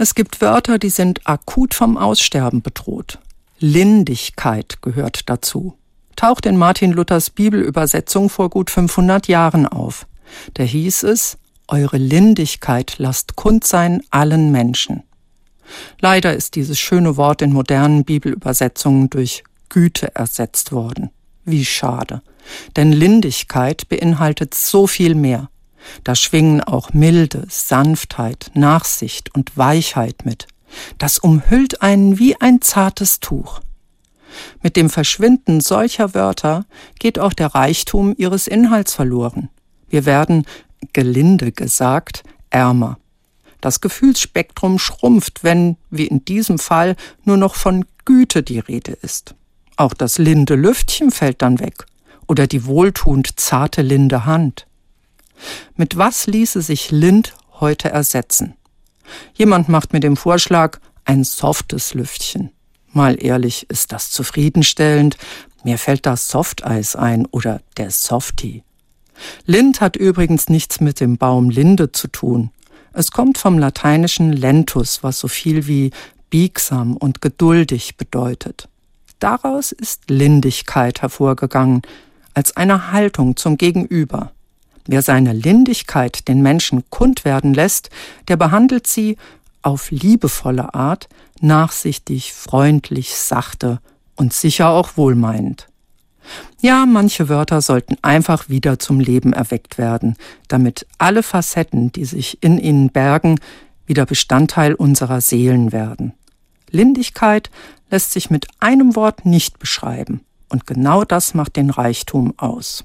Es gibt Wörter, die sind akut vom Aussterben bedroht. Lindigkeit gehört dazu. Taucht in Martin Luthers Bibelübersetzung vor gut 500 Jahren auf. Da hieß es, Eure Lindigkeit lasst kund sein allen Menschen. Leider ist dieses schöne Wort in modernen Bibelübersetzungen durch Güte ersetzt worden. Wie schade. Denn Lindigkeit beinhaltet so viel mehr. Da schwingen auch Milde, Sanftheit, Nachsicht und Weichheit mit. Das umhüllt einen wie ein zartes Tuch. Mit dem Verschwinden solcher Wörter geht auch der Reichtum ihres Inhalts verloren. Wir werden, gelinde gesagt, ärmer. Das Gefühlsspektrum schrumpft, wenn, wie in diesem Fall, nur noch von Güte die Rede ist. Auch das linde Lüftchen fällt dann weg oder die wohltuend zarte linde Hand. Mit was ließe sich Lind heute ersetzen? Jemand macht mir den Vorschlag, ein softes Lüftchen. Mal ehrlich, ist das zufriedenstellend? Mir fällt das Softeis ein oder der Softie. Lind hat übrigens nichts mit dem Baum Linde zu tun. Es kommt vom lateinischen lentus, was so viel wie biegsam und geduldig bedeutet. Daraus ist Lindigkeit hervorgegangen, als eine Haltung zum Gegenüber. Wer seine Lindigkeit den Menschen kund werden lässt, der behandelt sie auf liebevolle Art, nachsichtig, freundlich, sachte und sicher auch wohlmeinend. Ja, manche Wörter sollten einfach wieder zum Leben erweckt werden, damit alle Facetten, die sich in ihnen bergen, wieder Bestandteil unserer Seelen werden. Lindigkeit lässt sich mit einem Wort nicht beschreiben, und genau das macht den Reichtum aus.